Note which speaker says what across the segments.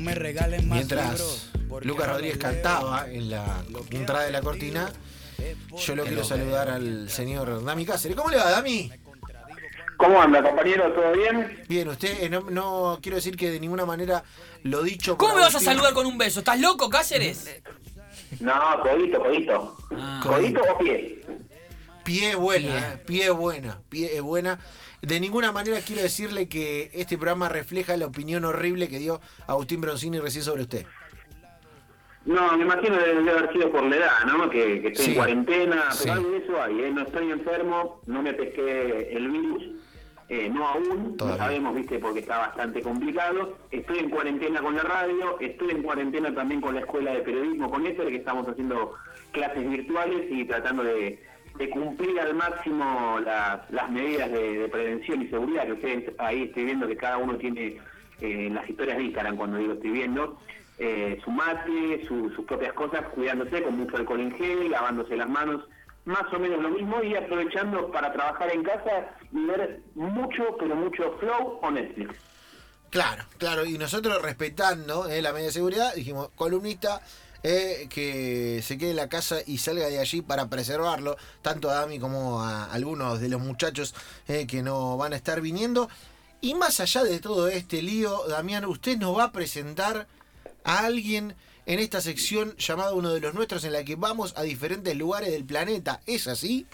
Speaker 1: No me regalen más
Speaker 2: Mientras Lucas Rodríguez cantaba en la entrada de la cortina, yo lo quiero saludar al señor Dami Cáceres. ¿Cómo le va, Dami?
Speaker 3: ¿Cómo anda, compañero? ¿Todo bien?
Speaker 2: Bien, usted eh, no, quiero decir que de ninguna manera lo dicho.
Speaker 4: ¿Cómo me vas a saludar con un beso? ¿Estás loco, Cáceres?
Speaker 3: No, codito, codito. Ah. ¿Codito o pie?
Speaker 2: Pie buena, eh, pie buena, pie buena. De ninguna manera quiero decirle que este programa refleja la opinión horrible que dio Agustín Broncini recién sobre usted.
Speaker 3: No, me imagino que debe haber sido por la edad, ¿no? Que, estoy en cuarentena, pero algo de eso hay, ¿eh? No estoy enfermo, no me pesqué el virus, eh, no aún, lo sabemos, viste, porque está bastante complicado. Estoy en cuarentena con la radio, estoy en cuarentena también con la escuela de periodismo, con Ether, que estamos haciendo clases virtuales y tratando de, cumplir al máximo las medidas de, prevención y seguridad, que ustedes ahí estoy viendo que cada uno tiene eh, en las historias de Instagram, cuando digo estoy viendo, eh, su mate, sus propias cosas, cuidándose con mucho alcohol en gel, lavándose las manos más o menos lo mismo y aprovechando para trabajar en casa y ver mucho, pero mucho Flow o Netflix.
Speaker 2: Claro, claro, y nosotros respetando eh, la media de seguridad, dijimos, columnista, eh, que se quede en la casa y salga de allí para preservarlo, tanto a Dami como a algunos de los muchachos eh, que no van a estar viniendo. Y más allá de todo este lío, Damián, usted nos va a presentar a alguien en esta sección llamada Uno de los Nuestros, en la que vamos a diferentes lugares del planeta. ¿Es así?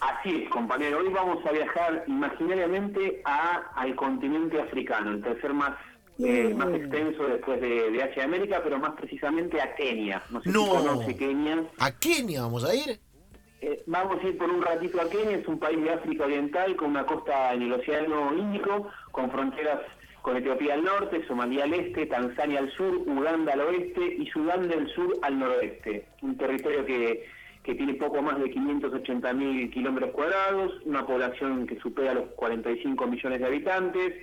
Speaker 3: Así es, compañero. Hoy vamos a viajar imaginariamente a, al continente africano, el tercer más eh, más extenso después de, de, Asia América, pero más precisamente a Kenia.
Speaker 2: No sé si conoce Kenia. ¿A Kenia vamos a ir?
Speaker 3: Eh, vamos a ir por un ratito a Kenia, es un país de África Oriental con una costa en el Océano Índico, con fronteras con Etiopía al norte, Somalia al este, Tanzania al sur, Uganda al oeste y Sudán del sur al noroeste. Un territorio que, tiene poco más de 580 mil kilómetros cuadrados, una población que supera los 45 millones de habitantes,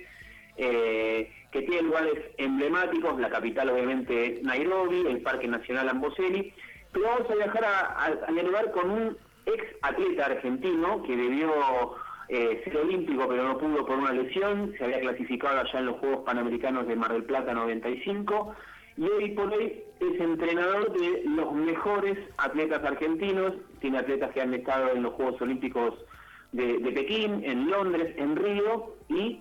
Speaker 3: eh, que tiene lugares emblemáticos, la capital obviamente Nairobi, el Parque Nacional Amboseli, pero vamos a viajar a, lugar con un ex atleta argentino que debió eh, ser olímpico pero no pudo por una lesión, se había clasificado allá en los Juegos Panamericanos de Mar del Plata 95 y hoy por hoy es entrenador de los mejores atletas argentinos, tiene atletas que han estado en los Juegos Olímpicos de, Pekín, en Londres, en Río y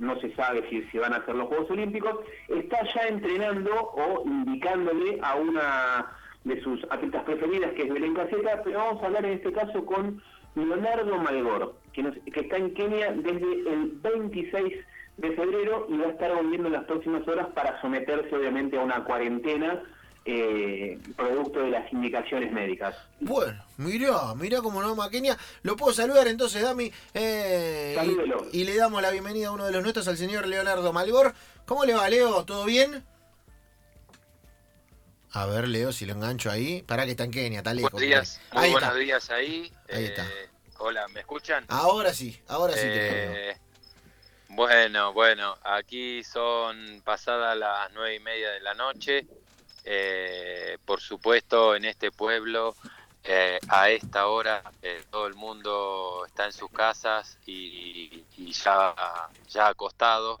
Speaker 3: no se sabe si, si van a hacer los Juegos Olímpicos, está ya entrenando o indicándole a una de sus atletas preferidas que es Belén Caseta, pero vamos a hablar en este caso con Leonardo Malgor, que, está en Kenia desde el 26 de febrero y va a estar volviendo en las próximas horas para someterse obviamente a una cuarentena eh, producto de las indicaciones médicas.
Speaker 2: Bueno, mirá, mirá cómo no Kenia. Lo puedo saludar entonces, Dami.
Speaker 3: Eh,
Speaker 2: y, le damos la bienvenida a uno de los nuestros, al señor Leonardo Malgor. ¿Cómo le va, Leo? ¿Todo bien? A ver, Leo, si lo engancho ahí. Para que está en Kenia, está lejos.
Speaker 5: Buenos días, muy buenos días ahí.
Speaker 2: Ahí está.
Speaker 5: Eh, hola, ¿me escuchan?
Speaker 2: Ahora sí, ahora sí
Speaker 5: eh, Bueno, bueno, aquí son pasadas las nueve y media de la noche. Eh, por supuesto, en este pueblo, a esta hora, todo el mundo está en sus casas y, y ya, ya acostado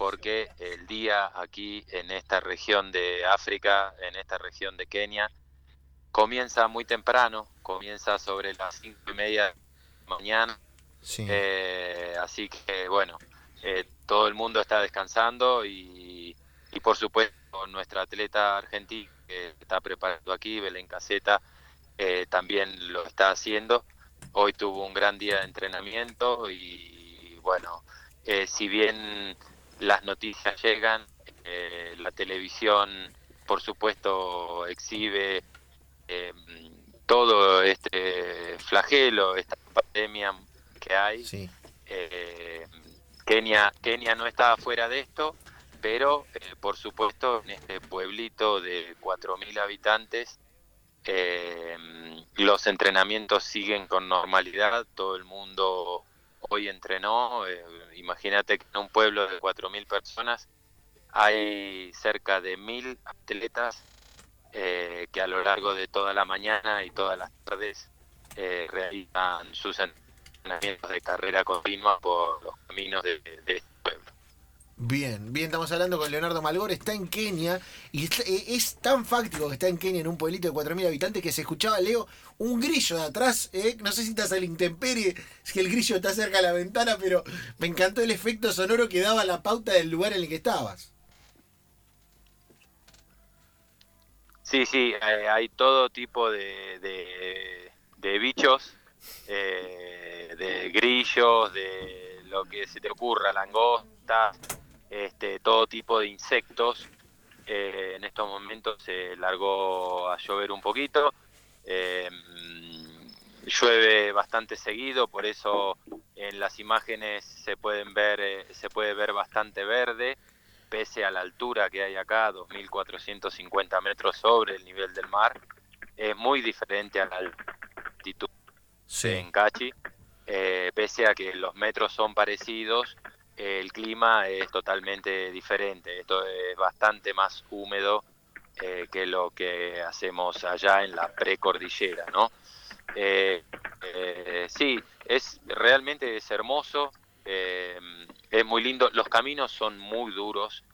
Speaker 5: porque el día aquí en esta región de África, en esta región de Kenia, comienza muy temprano, comienza sobre las cinco y media de la mañana. Eh, así que bueno, eh, todo el mundo está descansando y, por supuesto nuestra atleta argentina que está preparando aquí, Belén Caseta, eh, también lo está haciendo. Hoy tuvo un gran día de entrenamiento y bueno, si bien las noticias llegan, eh, la televisión por supuesto exhibe eh, todo este flagelo, esta pandemia que hay. Eh, Kenia, Kenia no está fuera de esto, pero por supuesto en este pueblito de 4.000 habitantes los entrenamientos siguen con normalidad, todo el mundo hoy entrenó. Eh, imagínate que en un pueblo de 4.000 personas hay cerca de 1.000 atletas eh, que a lo largo de toda la mañana y todas las tardes eh, realizan sus entrenamientos de carrera continua por los caminos de, pueblo.
Speaker 2: Bien, bien, estamos hablando con Leonardo Malgor, está en Kenia y es, eh, es tan fáctico que está en Kenia en un pueblito de 4.000 habitantes que se escuchaba, Leo, un grillo de atrás, eh, no sé si estás al intemperie, si el grillo está cerca de la ventana, pero me encantó el efecto sonoro que daba la pauta del lugar en el que estabas.
Speaker 5: Sí, sí, eh, hay todo tipo de bichos, eh, de grillos, de lo que se te ocurra, langostas, este, todo tipo de insectos. Eh, en estos momentos se largó a llover un poquito. Eh, llueve bastante seguido, por eso en las imágenes se pueden ver, eh, se puede ver bastante verde, pese a la altura que hay acá, 2.450 metros sobre el nivel del mar. Es muy diferente a la altitud en Cachi, eh, pese a que los metros son parecidos, el clima es totalmente diferente. Esto es bastante más húmedo eh, que lo que hacemos allá en la precordillera, ¿no? Eh, eh, sí, es realmente es hermoso, eh, es muy lindo. Los caminos son muy duros,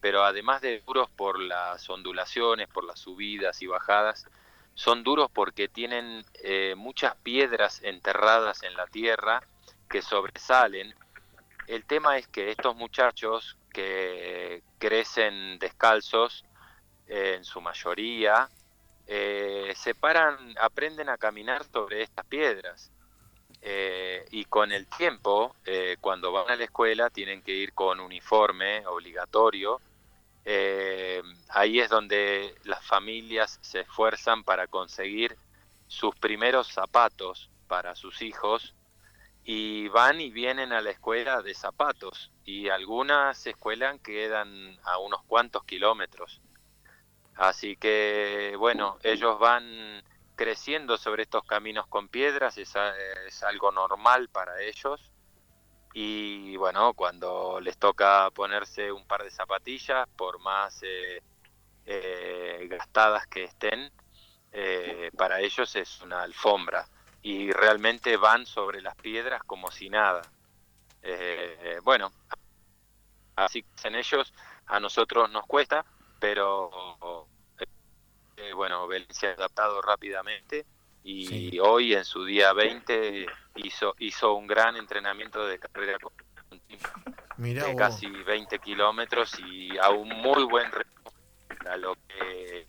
Speaker 5: pero además de duros por las ondulaciones, por las subidas y bajadas, son duros porque tienen muchas piedras enterradas en la tierra que sobresalen. El tema es que estos muchachos que crecen descalzos, eh, en su mayoría, eh, se paran, aprenden a caminar sobre estas piedras. Eh, y con el tiempo, cuando van a la escuela, tienen que ir con uniforme obligatorio. Ahí es donde las familias se esfuerzan para conseguir sus primeros zapatos para sus hijos y van y vienen a la escuela de zapatos y algunas escuelas quedan a unos cuantos kilómetros. Así que, bueno, ellos van creciendo sobre estos caminos con piedras, es, es algo normal para ellos. Y bueno, cuando les toca ponerse un par de zapatillas, por más eh, eh, gastadas que estén, eh, para ellos es una alfombra. Y realmente van sobre las piedras como si nada. Eh, bueno, así que en ellos, a nosotros nos cuesta, pero eh, bueno, Belén se ha adaptado rápidamente y
Speaker 2: Sí.
Speaker 5: hoy en su día 20 hizo, hizo un gran entrenamiento de carrera continua
Speaker 2: Mirá
Speaker 5: de
Speaker 2: vos.
Speaker 5: casi 20 kilómetros y a un muy buen ritmo a lo que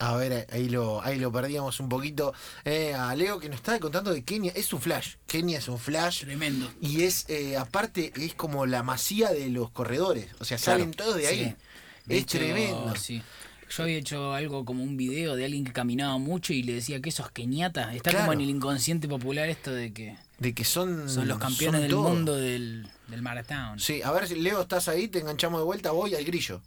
Speaker 2: A ver, ahí lo, ahí lo perdíamos un poquito. Eh, a Leo que nos estaba contando de Kenia. Es un flash. Kenia es un flash.
Speaker 4: Tremendo.
Speaker 2: Y es, eh, aparte, es como la masía de los corredores. O sea, salen todos de ahí.
Speaker 4: Sí. De
Speaker 2: Es
Speaker 4: hecho,
Speaker 2: tremendo.
Speaker 4: sí. Yo había hecho algo como un video de alguien que caminaba mucho y le decía que esos keniatas. Está
Speaker 2: Claro.
Speaker 4: como en el inconsciente popular esto de que
Speaker 2: De que son.
Speaker 4: son los campeones
Speaker 2: son
Speaker 4: del
Speaker 2: todo.
Speaker 4: mundo del, del maratón.
Speaker 2: Sí, a ver si Leo estás ahí, te enganchamos de vuelta, voy al grillo.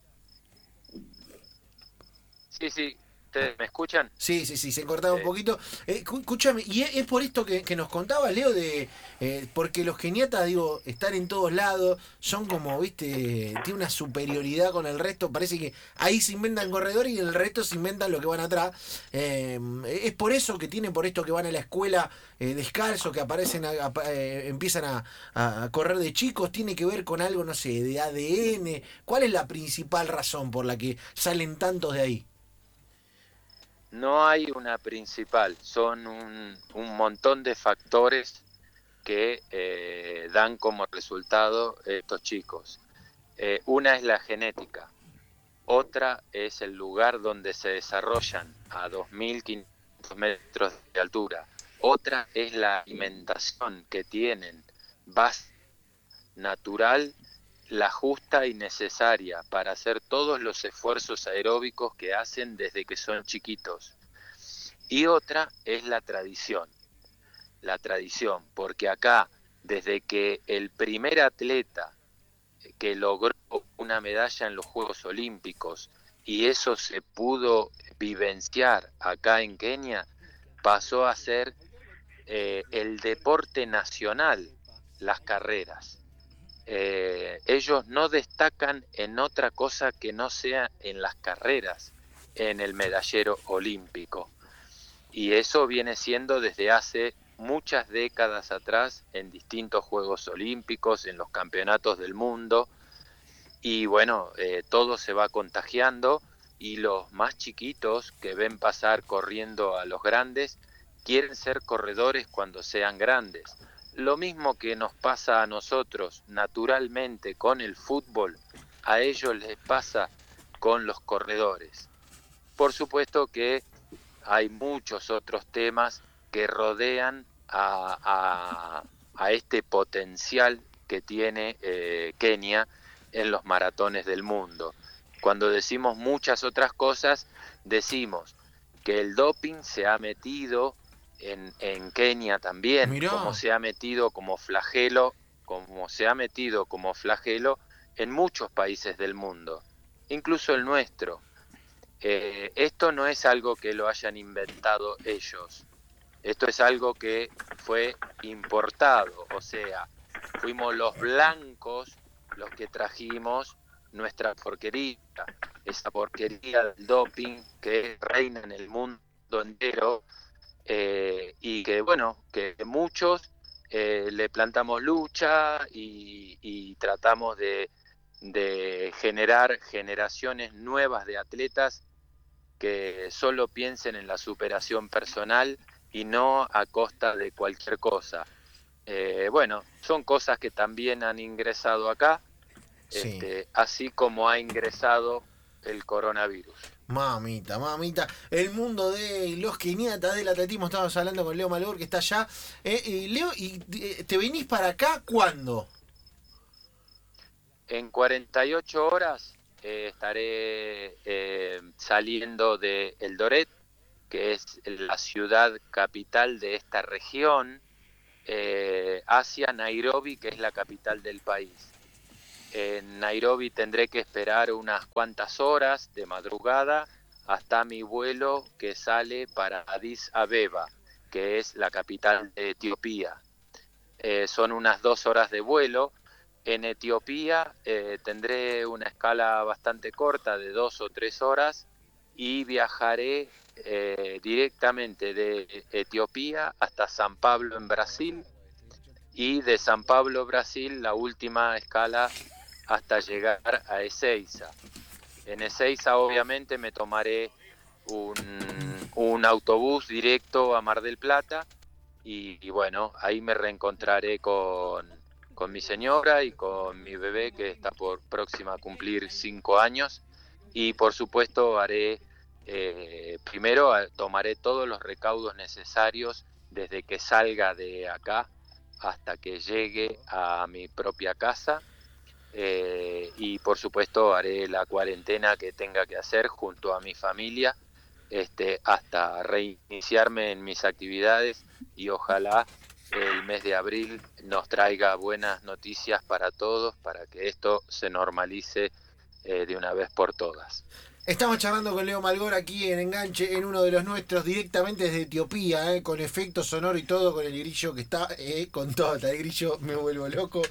Speaker 5: Sí, sí, ¿ustedes me escuchan?
Speaker 2: Sí, sí, sí, se cortaba un poquito. Eh, escúchame, y es, por esto que, que nos contaba Leo de. eh, porque los geniatas, digo, están en todos lados, son como, viste, tiene una superioridad con el resto. Parece que ahí se inventan corredores y el resto se inventan lo que van atrás. Eh, es por eso que tienen, por esto que van a la escuela eh, descalzo, que aparecen, a- a- empiezan a- a correr de chicos, tiene que ver con algo, no sé, de ADN. ¿Cuál es la principal razón por la que salen tantos de ahí?
Speaker 5: No hay una principal, son un, un montón de factores que eh, dan como resultado estos chicos. Eh, una es la genética, otra es el lugar donde se desarrollan a 2.500 metros de altura, otra es la alimentación que tienen, base natural, la justa y necesaria para hacer todos los esfuerzos aeróbicos que hacen desde que son chiquitos. Y otra es la tradición, la tradición, porque acá, desde que el primer atleta que logró una medalla en los Juegos Olímpicos y eso se pudo vivenciar acá en Kenia, pasó a ser eh, el deporte nacional, las carreras. Eh, ellos no destacan en otra cosa que no sea en las carreras, en el medallero olímpico. Y eso viene siendo desde hace muchas décadas atrás en distintos Juegos Olímpicos, en los campeonatos del mundo, y bueno, eh, todo se va contagiando y los más chiquitos que ven pasar corriendo a los grandes quieren ser corredores cuando sean grandes. Lo mismo que nos pasa a nosotros naturalmente con el fútbol, a ellos les pasa con los corredores. Por supuesto que hay muchos otros temas que rodean a, este potencial que tiene eh, Kenia en los maratones del mundo. Cuando decimos muchas otras cosas, decimos que el doping se ha metido en, en Kenia también, como se ha metido como flagelo, como se ha metido como flagelo en muchos países del mundo, incluso el nuestro. Eh, esto no es algo que lo hayan inventado ellos, esto es algo que fue importado, o sea, fuimos los blancos los que trajimos nuestra porquería, esa porquería del doping que reina en el mundo entero eh, y que bueno, que muchos eh, le plantamos lucha y, tratamos de, de, generar generaciones nuevas de atletas que solo piensen en la superación personal y no a costa de cualquier cosa. Eh, bueno, son cosas que también han ingresado acá, este, así como ha ingresado el coronavirus.
Speaker 2: Mamita, mamita. El mundo de los keniatas del atletismo. Estamos hablando con Leo Malgor, que está allá. Eh, Leo, ¿y eh, te venís para acá cuándo?
Speaker 5: En 48 horas estaré saliendo de Eldoret, que es la ciudad capital de esta región eh, hacia Nairobi, que es la capital del país. En Nairobi tendré que esperar unas cuantas horas de madrugada hasta mi vuelo que sale para Addis Abeba, que es la capital de Etiopía. Eh, son unas dos horas de vuelo. En Etiopía eh, tendré una escala bastante corta de dos o tres horas y viajaré eh, directamente de Etiopía hasta San Pablo en Brasil y de San Pablo, Brasil, la última escala hasta llegar a Ezeiza. En Ezeiza obviamente me tomaré un, un autobús directo a Mar del Plata y, bueno, ahí me reencontraré con, con mi señora y con mi bebé que está por próxima a cumplir cinco años y por supuesto haré eh, primero tomaré todos los recaudos necesarios desde que salga de acá hasta que llegue a mi propia casa eh, y por supuesto haré la cuarentena que tenga que hacer junto a mi familia este, hasta reiniciarme en mis actividades y ojalá el mes de abril nos traiga buenas noticias para todos para que esto se normalice eh, de una vez por todas.
Speaker 2: Estamos charlando con Leo Malgor aquí en Enganche, en uno de los nuestros, directamente desde Etiopía, eh, con efecto sonoro y todo, con el grillo que está, eh, con todo, el grillo me vuelvo loco.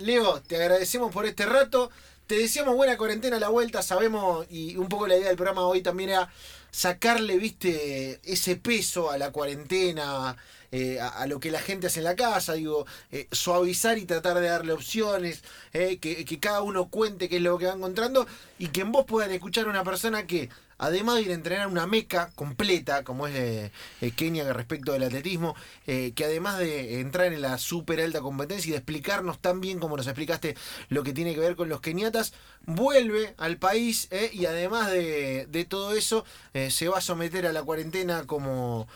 Speaker 2: Leo, te agradecemos por este rato, te deseamos buena cuarentena a la vuelta, sabemos, y un poco la idea del programa hoy también era sacarle, viste, ese peso a la cuarentena, eh, a, lo que la gente hace en la casa, digo, eh, suavizar y tratar de darle opciones, eh, que, que, cada uno cuente qué es lo que va encontrando y que en vos puedan escuchar a una persona que además de ir a entrenar una meca completa, como es eh, eh, Kenia respecto del atletismo, eh, que además de entrar en la super alta competencia y de explicarnos tan bien como nos explicaste lo que tiene que ver con los keniatas, vuelve al país y además de, todo eso se va a someter a la cuarentena como,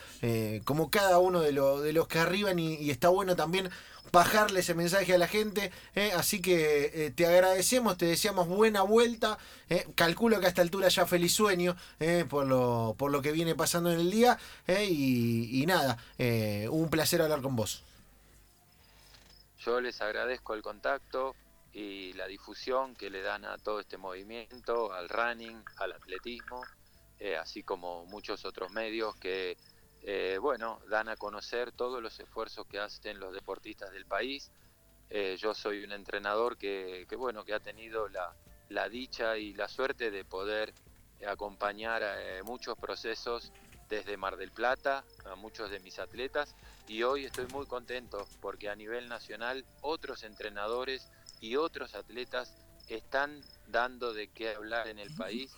Speaker 2: como cada uno de, de los que arriban y está bueno también bajarle ese mensaje a la gente. ¿eh? así que eh, te agradecemos, te deseamos buena vuelta. ¿eh? calculo que a esta altura ya feliz sueño por, lo, por lo que viene pasando en el día. Y, y, nada, un placer hablar con vos.
Speaker 5: Yo les agradezco el contacto y la difusión que le dan a todo este movimiento, al running, al atletismo, así como muchos otros medios que eh, bueno, dan a conocer todos los esfuerzos que hacen los deportistas del país. Eh, yo soy un entrenador que, bueno, que ha tenido la, dicha y la suerte de poder acompañar eh, muchos procesos desde Mar del Plata a muchos de mis atletas y hoy estoy muy contento porque a nivel nacional otros entrenadores y otros atletas están dando de qué hablar en el país.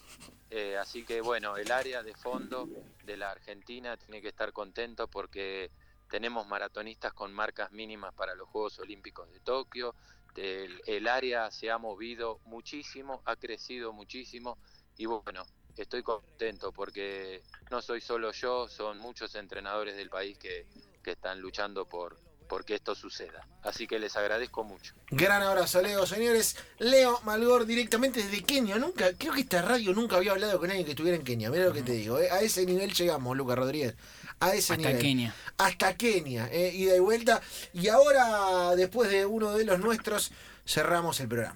Speaker 5: Eh, así que bueno, el área de fondo de la Argentina tiene que estar contento porque tenemos maratonistas con marcas mínimas para los Juegos Olímpicos de Tokio. El, el área se ha movido muchísimo, ha crecido muchísimo y bueno, estoy contento porque no soy solo yo, son muchos entrenadores del país que, que están luchando por, porque esto suceda. Así que les agradezco mucho.
Speaker 2: Gran abrazo, Leo, señores. Leo Malgor directamente desde Kenia. Nunca, creo que esta radio nunca había hablado con alguien que estuviera en Kenia. Mira lo que te digo. ¿eh? A ese nivel llegamos, Lucas Rodríguez. A ese
Speaker 4: Hasta
Speaker 2: nivel.
Speaker 4: Kenia.
Speaker 2: Hasta Kenia. ¿eh? Ida y vuelta. Y ahora, después de uno de los nuestros, cerramos el programa.